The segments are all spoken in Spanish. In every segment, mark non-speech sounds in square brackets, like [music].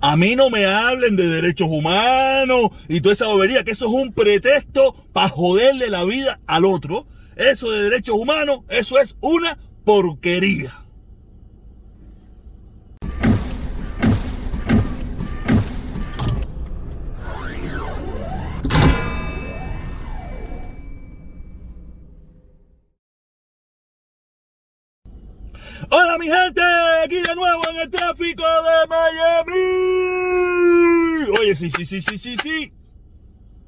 A mí no me hablen de derechos humanos y toda esa bobería, que eso es un pretexto para joderle la vida al otro. Eso de derechos humanos, eso es una porquería. Hola mi gente, aquí de nuevo en el tráfico de Miami. Oye, sí, sí, sí, sí, sí, sí.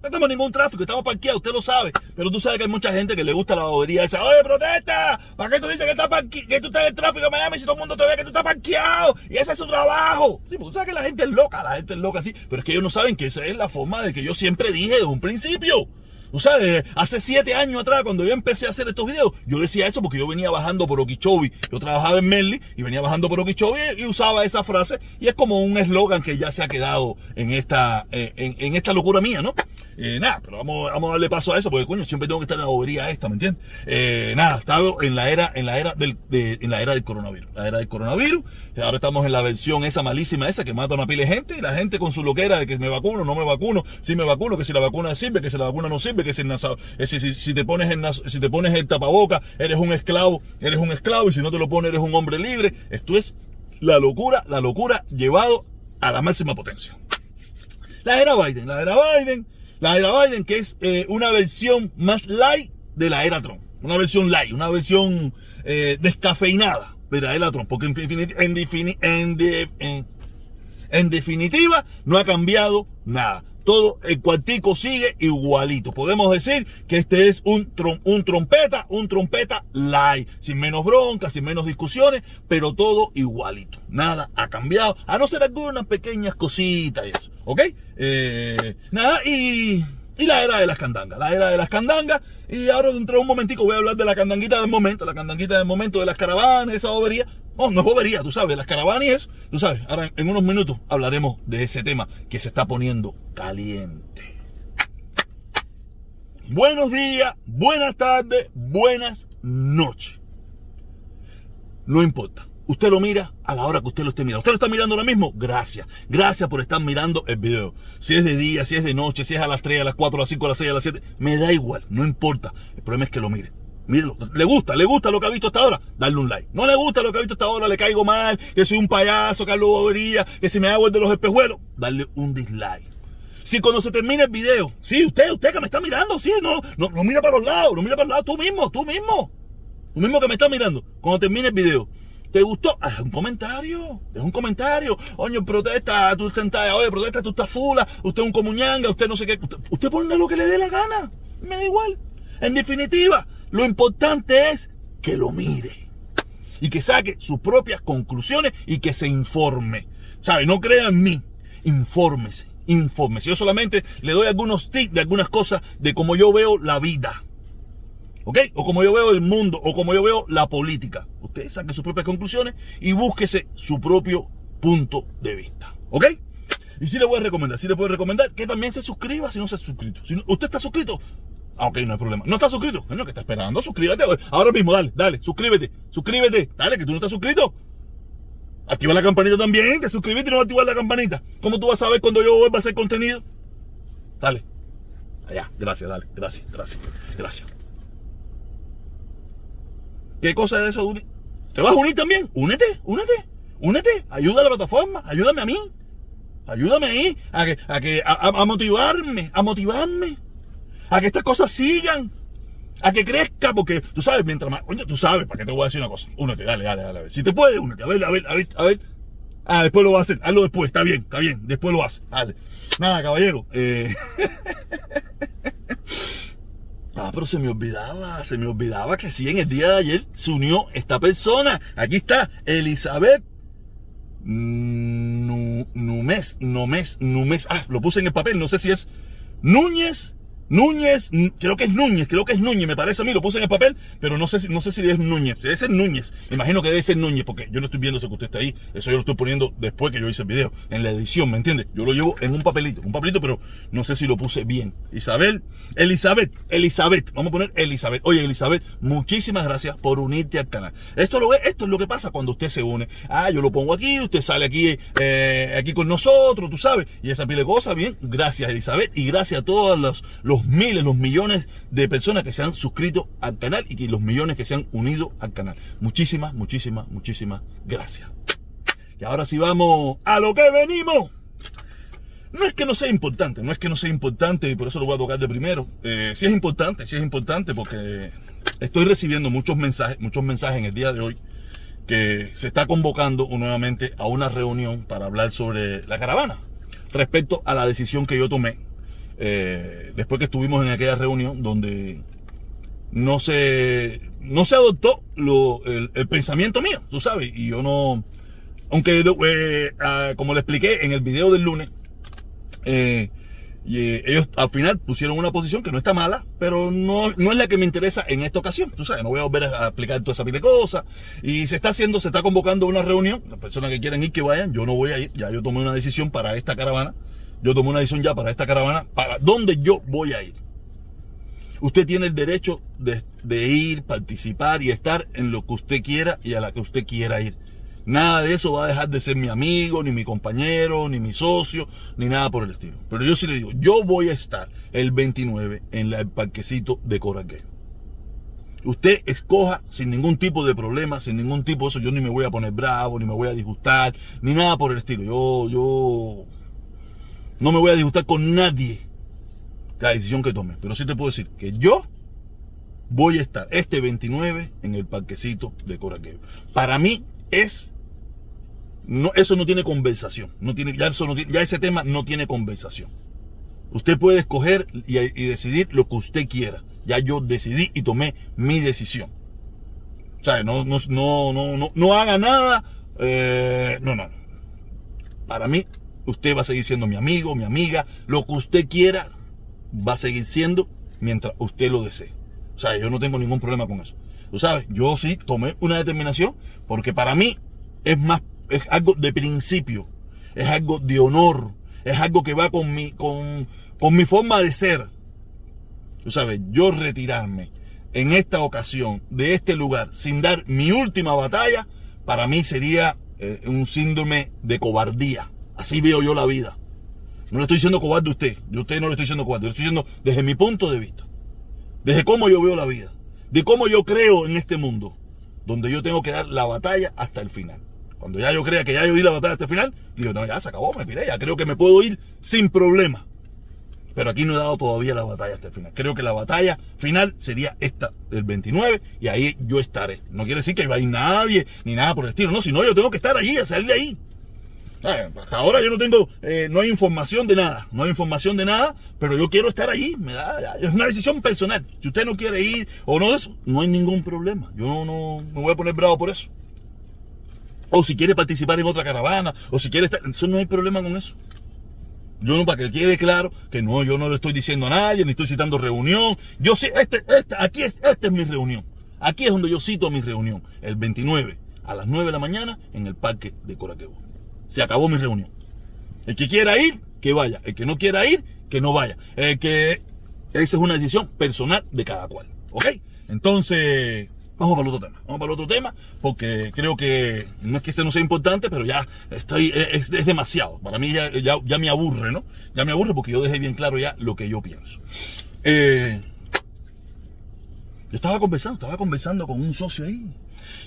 No tenemos ningún tráfico, estamos parqueados, usted lo sabe. Pero tú sabes que hay mucha gente que le gusta la bobería esa. Oye, protesta, ¿para qué tú dices que, está que tú estás en el tráfico de Miami si todo el mundo te ve que tú estás parqueado? Y ese es su trabajo. Sí, porque tú sabes que la gente es loca, la gente es loca, sí. Pero es que ellos no saben que esa es la forma de que yo siempre dije desde un principio. Tú sabes, hace siete años atrás, cuando yo empecé a hacer estos videos, yo decía eso porque yo venía bajando por Okeechobee. Yo trabajaba en Merly y venía bajando por Okeechobee y usaba esa frase. Y es como un eslogan que ya se ha quedado en esta, eh, en, esta locura mía, ¿no? Eh, nada, pero vamos, vamos a darle paso a eso porque, coño, siempre tengo que estar en la bobería esta, ¿me entiendes? Eh, nada, estaba en la era, en la era del, en la era del coronavirus. La era del coronavirus. Ahora estamos en la versión esa malísima esa que mata a una pila de gente y la gente con su loquera de que me vacuno, no me vacuno, si me vacuno, que si la vacuna sirve, que si la vacuna no sirve, que si, si, si, te pones el, si te pones el tapaboca, eres un esclavo, eres un esclavo, y si no te lo pones, eres un hombre libre. Esto es la locura, la locura llevado a la máxima potencia. La era Biden, la era Biden, la era Biden, que es eh, una versión más light de la era Trump. Una versión light, una versión eh, descafeinada de la era Trump. Porque en definitiva no ha cambiado nada todo el cuartico sigue igualito. Podemos decir que este es un, un trompeta, un trompeta light, sin menos broncas, sin menos discusiones, pero todo igualito. Nada ha cambiado, a no ser algunas pequeñas cositas y eso, ¿ok? Eh, nada, y, y la era de las candangas, la era de las candangas, y ahora dentro de un momentico voy a hablar de la candanguita del momento, la candanguita del momento de las caravanas, esa bobería, no, no es bobería, tú sabes, las caravanas y eso, tú sabes. Ahora en unos minutos hablaremos de ese tema que se está poniendo caliente. Buenos días, buenas tardes, buenas noches. No importa. Usted lo mira a la hora que usted lo esté mirando. ¿Usted lo está mirando ahora mismo? Gracias. Gracias por estar mirando el video. Si es de día, si es de noche, si es a las 3, a las 4, a las 5, a las 6, a las 7, me da igual, no importa. El problema es que lo mire. Mírenlo, le gusta, le gusta lo que ha visto hasta ahora, darle un like. No le gusta lo que ha visto hasta ahora, le caigo mal, que soy un payaso, que hablo bobería, que si me hago el de los espejuelos, darle un dislike. Si cuando se termine el video, sí, usted, usted que me está mirando, sí, no, no, mira para los lados, no mira para los lados, tú mismo, tú mismo. Tú mismo que me está mirando, cuando termine el video. ¿Te gustó? Haz un comentario. Es un comentario. Oye, protesta, tú estás, oye, protesta, tú estás fula, usted es un comuñanga, usted no sé qué. Usted, usted ponga lo que le dé la gana. Me da igual. En definitiva, lo importante es que lo mire y que saque sus propias conclusiones y que se informe. ¿Sabe? No crea en mí, infórmese, infórmese. Yo solamente le doy algunos tips de algunas cosas de cómo yo veo la vida. ¿Ok? O como yo veo el mundo, o como yo veo la política. Usted saque sus propias conclusiones y búsquese su propio punto de vista. ¿Ok? Y sí le voy a recomendar, sí le puedo recomendar que también se suscriba si no se ha suscrito. Si usted está suscrito, Ah, ok, no hay problema. ¿No estás suscrito? Bueno, que está esperando? Suscríbete. Ahora mismo, dale, dale, suscríbete. Suscríbete. Dale, que tú no estás suscrito. Activa la campanita también, que suscríbete y no activar la campanita. ¿Cómo tú vas a saber cuando yo vuelva a hacer contenido? Dale. Allá, gracias, dale, gracias, gracias, gracias. ¿Qué cosa es eso, ¿Te vas a unir también? Únete, únete, únete. Ayuda a la plataforma, ayúdame a mí. Ayúdame ahí a, que, a, que, a motivarme, a motivarme a que estas cosas sigan, a que crezca, porque tú sabes, mientras más, oye, tú sabes, ¿para qué te voy a decir una cosa? Únete, dale, dale, dale, a ver. Si te puedes, únete, a ver, a ver, a ver, a ver. Ah, después lo vas a hacer, hazlo después, está bien, está bien, después lo haces, dale. Nada, caballero, eh... [laughs] Ah, pero se me olvidaba, se me olvidaba que sí, en el día de ayer se unió esta persona. Aquí está, Elizabeth Numes, Numes, Numes. Ah, lo puse en el papel, no sé si es Núñez Núñez, creo que es Núñez, creo que es Núñez, me parece a mí, lo puse en el papel, pero no sé si, no sé si es Núñez, debe ser Núñez, imagino que debe ser Núñez, porque yo no estoy viendo eso que usted está ahí, eso yo lo estoy poniendo después que yo hice el video, en la edición, ¿me entiende? Yo lo llevo en un papelito, un papelito, pero no sé si lo puse bien. Isabel, Elizabeth, Elizabeth, vamos a poner Elizabeth. Oye, Elizabeth, muchísimas gracias por unirte al canal. Esto lo esto es lo que pasa cuando usted se une. Ah, yo lo pongo aquí, usted sale aquí, eh, aquí con nosotros, tú sabes, y esa pile de cosas, bien, gracias Elizabeth, y gracias a todos los, los miles, los millones de personas que se han suscrito al canal y los millones que se han unido al canal. Muchísimas, muchísimas, muchísimas gracias. Y ahora sí vamos a lo que venimos. No es que no sea importante, no es que no sea importante y por eso lo voy a tocar de primero. Eh, sí es importante, sí es importante porque estoy recibiendo muchos mensajes, muchos mensajes en el día de hoy que se está convocando nuevamente a una reunión para hablar sobre la caravana respecto a la decisión que yo tomé eh, después que estuvimos en aquella reunión donde no se, no se adoptó el, pensamiento mío, tú sabes, y yo no, aunque eh, ah, como le expliqué en el video del lunes, eh, ellos al final pusieron una posición que no está mala, pero no, no es la que me interesa en esta ocasión. Tú sabes, no voy a volver a explicar toda esa pila de cosas. Y se está haciendo, se está convocando una reunión. Las personas que quieran ir, que vayan. Yo no voy a ir. Ya yo tomé una decisión para esta caravana yo tomé una decisión ya para esta caravana, para dónde yo voy a ir. Usted tiene el derecho de, ir, participar y estar en lo que usted quiera y a la que usted quiera ir. Nada de eso va a dejar de ser mi amigo, ni mi compañero, ni mi socio, ni nada por el estilo. Pero yo sí le digo, yo voy a estar el 29 en el parquecito de Coraqueo. Usted escoja sin ningún tipo de problema, sin ningún tipo de eso. Yo ni me voy a poner bravo, ni me voy a disgustar, ni nada por el estilo. Yo, yo no me voy a disgustar con nadie la decisión que tome. Pero sí te puedo decir que yo voy a estar este 29 en el parquecito de Coraqueo. Para mí es. No, eso no tiene conversación. No tiene, ya, ese tema no tiene conversación. Usted puede escoger y, decidir lo que usted quiera. Ya yo decidí y tomé mi decisión. O sea, no, no, no, no, no, haga nada. Eh, no, no. Para mí usted va a seguir siendo mi amigo, mi amiga, lo que usted quiera va a seguir siendo mientras usted lo desee. O sea, yo no tengo ningún problema con eso. Tú sabes, yo sí tomé una determinación porque para mí es más, es algo de principio, es algo de honor, es algo que va con mi, con, con mi forma de ser. Tú sabes, yo retirarme en esta ocasión de este lugar sin dar mi última batalla, para mí sería eh, un síndrome de cobardía. Así veo yo la vida. No le estoy diciendo cobarde a usted. Yo a usted no le estoy diciendo cobarde. Le estoy diciendo desde mi punto de vista. Desde cómo yo veo la vida. De cómo yo creo en este mundo. Donde yo tengo que dar la batalla hasta el final. Cuando ya yo crea que ya yo di la batalla hasta el final, digo, no, ya se acabó, me piré, ya creo que me puedo ir sin problema. Pero aquí no he dado todavía la batalla hasta el final. Creo que la batalla final sería esta del 29 y ahí yo estaré. No quiere decir que va a nadie ni nada por el estilo. No, si no, yo tengo que estar allí, a salir de ahí. Hasta ahora yo no tengo, eh, no hay información de nada, no hay información de nada, pero yo quiero estar allí, me da, es una decisión personal. Si usted no quiere ir o no eso, no hay ningún problema. Yo no, no me voy a poner bravo por eso. O si quiere participar en otra caravana, o si quiere estar, eso no hay problema con eso. Yo no, para que quede claro que no, yo no le estoy diciendo a nadie, ni estoy citando reunión. Yo sí, este, este, aquí es, esta es mi reunión. Aquí es donde yo cito mi reunión, el 29 a las 9 de la mañana en el parque de Coraquebo. Se acabó mi reunión. El que quiera ir, que vaya. El que no quiera ir, que no vaya. Que... Esa es una decisión personal de cada cual. ¿Ok? Entonces, vamos para el otro tema. Vamos para el otro tema porque creo que no es que este no sea importante, pero ya estoy, es, demasiado. Para mí ya, ya, me aburre, ¿no? Ya me aburre porque yo dejé bien claro ya lo que yo pienso. Eh, yo estaba conversando, estaba conversando con un socio ahí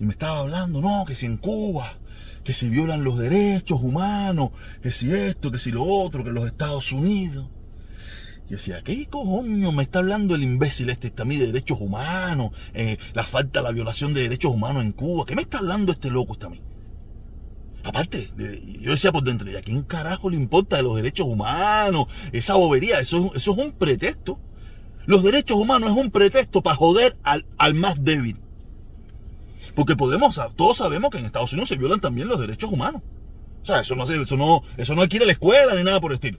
y me estaba hablando, no, que si en Cuba que si violan los derechos humanos, que si esto, que si lo otro, que los Estados Unidos. Y decía, ¿qué coño me está hablando el imbécil este, a mí de derechos humanos? Eh, la falta, la violación de derechos humanos en Cuba. ¿Qué me está hablando este loco este a mí? Aparte, yo decía por dentro, ¿y a quién carajo le importa de los derechos humanos? Esa bobería, eso, eso es un pretexto. Los derechos humanos es un pretexto para joder al, al más débil. Porque podemos, todos sabemos que en Estados Unidos se violan también los derechos humanos. O sea, eso no, eso no, eso no adquiere la escuela ni nada por el estilo.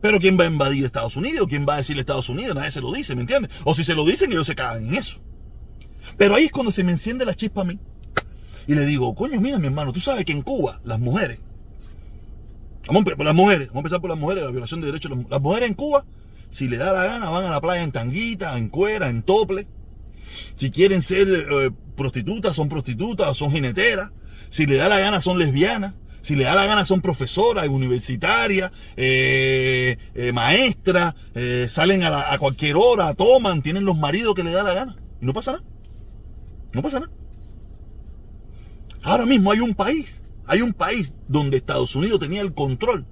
Pero ¿quién va a invadir Estados Unidos? ¿Quién va a decirle Estados Unidos? Nadie se lo dice, ¿me entiendes? O si se lo dicen, ellos se cagan en eso. Pero ahí es cuando se me enciende la chispa a mí. Y le digo, coño, mira, mi hermano, tú sabes que en Cuba las mujeres, vamos a las mujeres, vamos a empezar por las mujeres, la violación de derechos. Las mujeres en Cuba, si le da la gana, van a la playa en tanguita, en cuera, en tople. Si quieren ser eh, prostitutas, son prostitutas, son jineteras. Si le da la gana, son lesbianas. Si le da la gana, son profesoras, universitarias, eh, eh, maestras, salen a, a cualquier hora, toman, tienen los maridos que le da la gana. Y no pasa nada. No pasa nada. Ahora mismo hay un país, hay un país donde Estados Unidos tenía el control,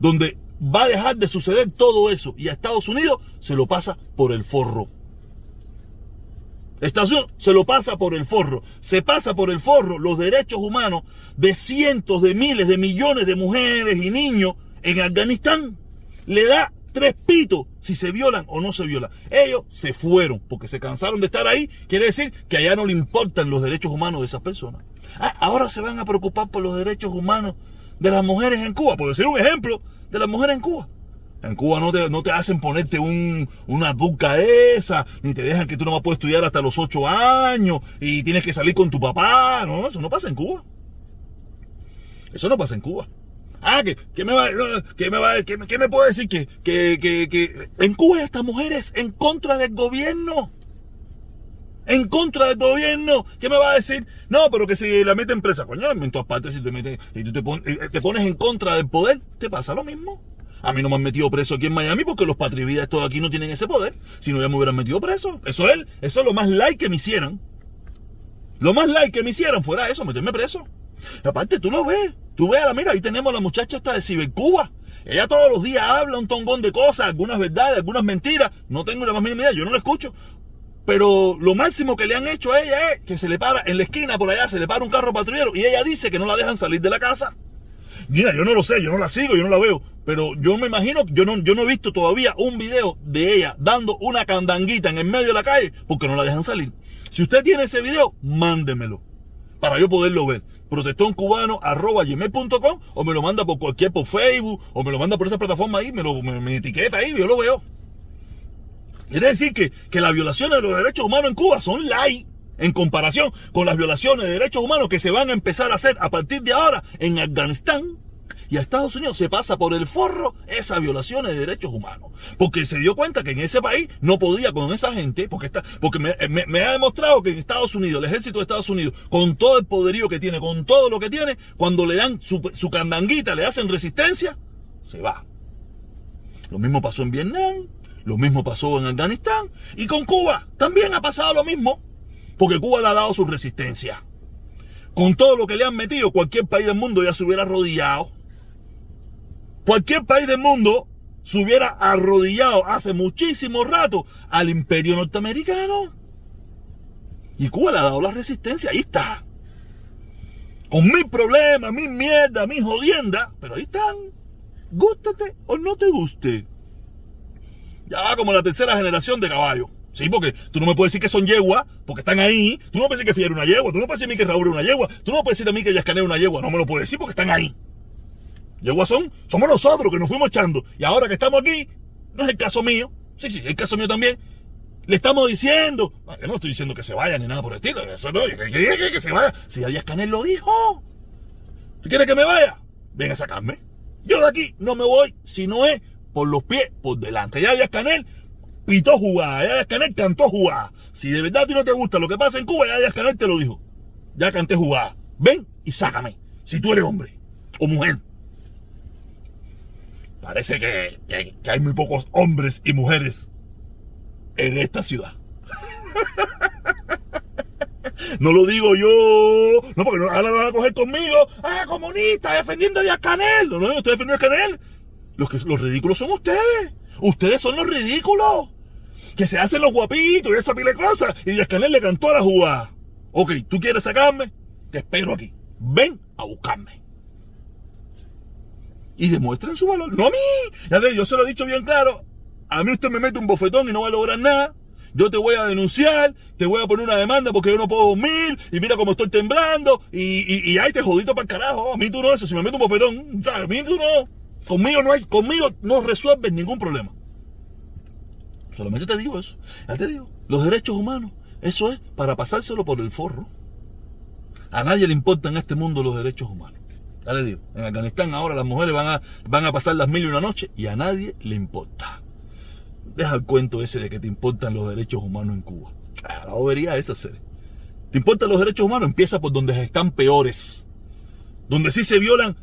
donde va a dejar de suceder todo eso y a Estados Unidos se lo pasa por el forro. Unidos se lo pasa por el forro. Se pasa por el forro los derechos humanos de cientos de miles de millones de mujeres y niños en Afganistán. Le da tres pitos si se violan o no se violan. Ellos se fueron porque se cansaron de estar ahí. Quiere decir que allá no le importan los derechos humanos de esas personas. Ah, ahora se van a preocupar por los derechos humanos de las mujeres en Cuba. Por decir un ejemplo de las mujeres en Cuba. En Cuba no te, no te hacen ponerte un, una duca esa, ni te dejan que tú no vas a poder estudiar hasta los ocho años y tienes que salir con tu papá. No, eso no pasa en Cuba. Eso no pasa en Cuba. Ah, que, me va, que me va, que, me puede decir que, que, que, que en Cuba esta mujeres en contra del gobierno en contra del gobierno. ¿Qué me va a decir? No, pero que si la meten presa, coño, en todas partes, si te metes y tú te, eh, te, pones en contra del poder, te pasa lo mismo. A mí no me han metido preso aquí en Miami porque los patrividas estos aquí no tienen ese poder. Si no, ya me hubieran metido preso. Eso es, eso es lo más like que me hicieran. Lo más like que me hicieran fuera eso, meterme preso. aparte, tú lo ves. Tú ves, mira, ahí tenemos a la muchacha esta de Cibercuba. Ella todos los días habla un tongón de cosas, algunas verdades, algunas mentiras. No tengo la más mínima idea, yo no la escucho. Pero lo máximo que le han hecho a ella es que se le para en la esquina por allá, se le para un carro patrullero y ella dice que no la dejan salir de la casa. Mira, yo no lo sé, yo no la sigo, yo no la veo. Pero yo me imagino, yo no, yo no he visto todavía un video de ella dando una candanguita en el medio de la calle porque no la dejan salir. Si usted tiene ese video, mándemelo para yo poderlo ver. Gmail.com o me lo manda por cualquier, por Facebook o me lo manda por esa plataforma ahí, me lo me etiqueta ahí, yo lo veo. Quiere decir que, que las violaciones de los derechos humanos en Cuba son light en comparación con las violaciones de derechos humanos que se van a empezar a hacer a partir de ahora en Afganistán. Y a Estados Unidos se pasa por el forro esas violaciones de derechos humanos. Porque se dio cuenta que en ese país no podía con esa gente, porque, está, porque me, ha demostrado que en Estados Unidos, el ejército de Estados Unidos, con todo el poderío que tiene, con todo lo que tiene, cuando le dan su, su candanguita, le hacen resistencia, se va. Lo mismo pasó en Vietnam, lo mismo pasó en Afganistán. Y con Cuba también ha pasado lo mismo. Porque Cuba le ha dado su resistencia. Con todo lo que le han metido, cualquier país del mundo ya se hubiera arrodillado. Cualquier país del mundo se hubiera arrodillado hace muchísimo rato al imperio norteamericano. Y Cuba le ha dado la resistencia. Ahí está. Con mis problemas, mis mierdas, mis jodiendas. Pero ahí están. Gústate o no te guste ya va como la tercera generación de caballos. Sí, porque tú no me puedes decir que son yeguas, porque están ahí. Tú no me puedes decir que Fier es una yegua. Tú no puedes decir a mí que Raúl es una yegua. Tú no puedes decir a mí que Yascané es una yegua. No me lo puedes decir porque están ahí. Yeguas son, somos nosotros que nos fuimos echando. Y ahora que estamos aquí, no es el caso mío. Sí, sí, es el caso mío también. Le estamos diciendo. yo no estoy diciendo que se vaya ni nada por el estilo. Eso no, que, se vaya. Si ya Yascané lo dijo. ¿Tú quieres que me vaya? Ven a sacarme. Yo de aquí no me voy si no es por los pies, por delante. Ya Canel pitó jugada, ya Díaz Canel cantó jugada. Si de verdad a ti no te gusta lo que pasa en Cuba, ya Díaz Canel te lo dijo. Ya canté jugada. Ven y sácame, si tú eres hombre o mujer. Parece que, hay muy pocos hombres y mujeres en esta ciudad. [laughs] No lo digo yo. No, porque no, ahora lo van a coger conmigo. Ah, comunista, defendiendo a Canel. No, no, estoy defendiendo a Canel. Los, que, los ridículos son ustedes. Ustedes son los ridículos. Que se hacen los guapitos y esa pile de cosas. Y Díaz Canel le cantó a la jugada. Ok, ¿tú quieres sacarme? Te espero aquí. Ven a buscarme. Y demuestren su valor. No a mí. Ya yo se lo he dicho bien claro. A mí usted me mete un bofetón y no va a lograr nada. Yo te voy a denunciar, te voy a poner una demanda porque yo no puedo dormir, y mira cómo estoy temblando, y, y, ahí te jodito para el carajo. A mí tú no eso, si me meto un bofetón, a mí tú no. Conmigo no hay, conmigo no resuelves ningún problema. Solamente te digo eso. Ya te digo, los derechos humanos, eso es para pasárselo por el forro. A nadie le importan en este mundo los derechos humanos. Ya le digo, en Afganistán ahora las mujeres van a, van a pasar las mil y una noche y a nadie le importa. Deja el cuento ese de que te importan los derechos humanos en Cuba. Ah, la bobería esa, hacer. ¿Te importan los derechos humanos? Empieza por donde están peores. Donde sí se violan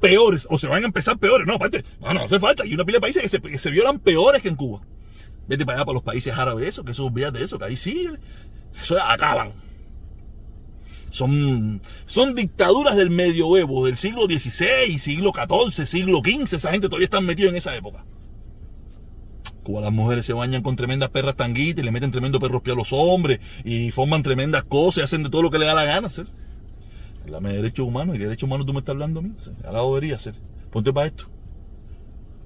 peores. O se van a empezar peores. No, aparte, no, no hace falta. Hay una pila de países que se, que se violan peores que en Cuba. Vete para allá, para los países árabes, eso, que eso, olvídate de eso, que ahí sí, eso acaban. Son, son dictaduras del medioevo, del siglo XVI, siglo XIV, siglo XV. Esa gente todavía está metida en esa época. Cuba las mujeres se bañan con tremendas perras tanguitas y le meten tremendo perros pie a los hombres y forman tremendas cosas y hacen de todo lo que le da la gana hacer. Háblame de derechos humanos y de derechos humanos tú me estás hablando a mí. A la debería hacer. Ponte para esto.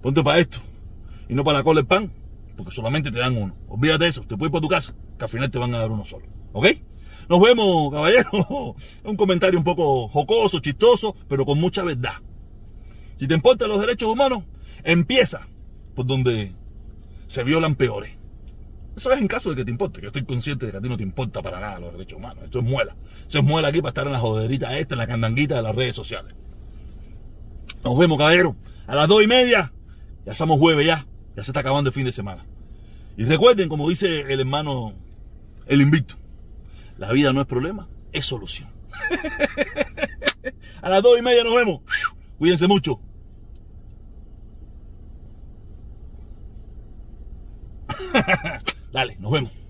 Ponte para esto. Y no para la cola el pan. Porque solamente te dan uno. Olvídate de eso. Te puedes ir para tu casa. Que al final te van a dar uno solo. ¿Ok? Nos vemos, caballero. [laughs] Un comentario un poco jocoso, chistoso, pero con mucha verdad. Si te importan los derechos humanos, empieza por donde se violan peores. Eso es en caso de que te importe, que estoy consciente de que a ti no te importa para nada los derechos humanos. Esto es muela. Eso es muela aquí para estar en la joderita esta, en la candanguita de las redes sociales. Nos vemos, caballero. A las dos y media. Ya estamos jueves ya. Ya se está acabando el fin de semana. Y recuerden, como dice el hermano, el invicto. La vida no es problema, es solución. [laughs] A las dos y media nos vemos. Cuídense mucho. [laughs] Dale, nos vemos.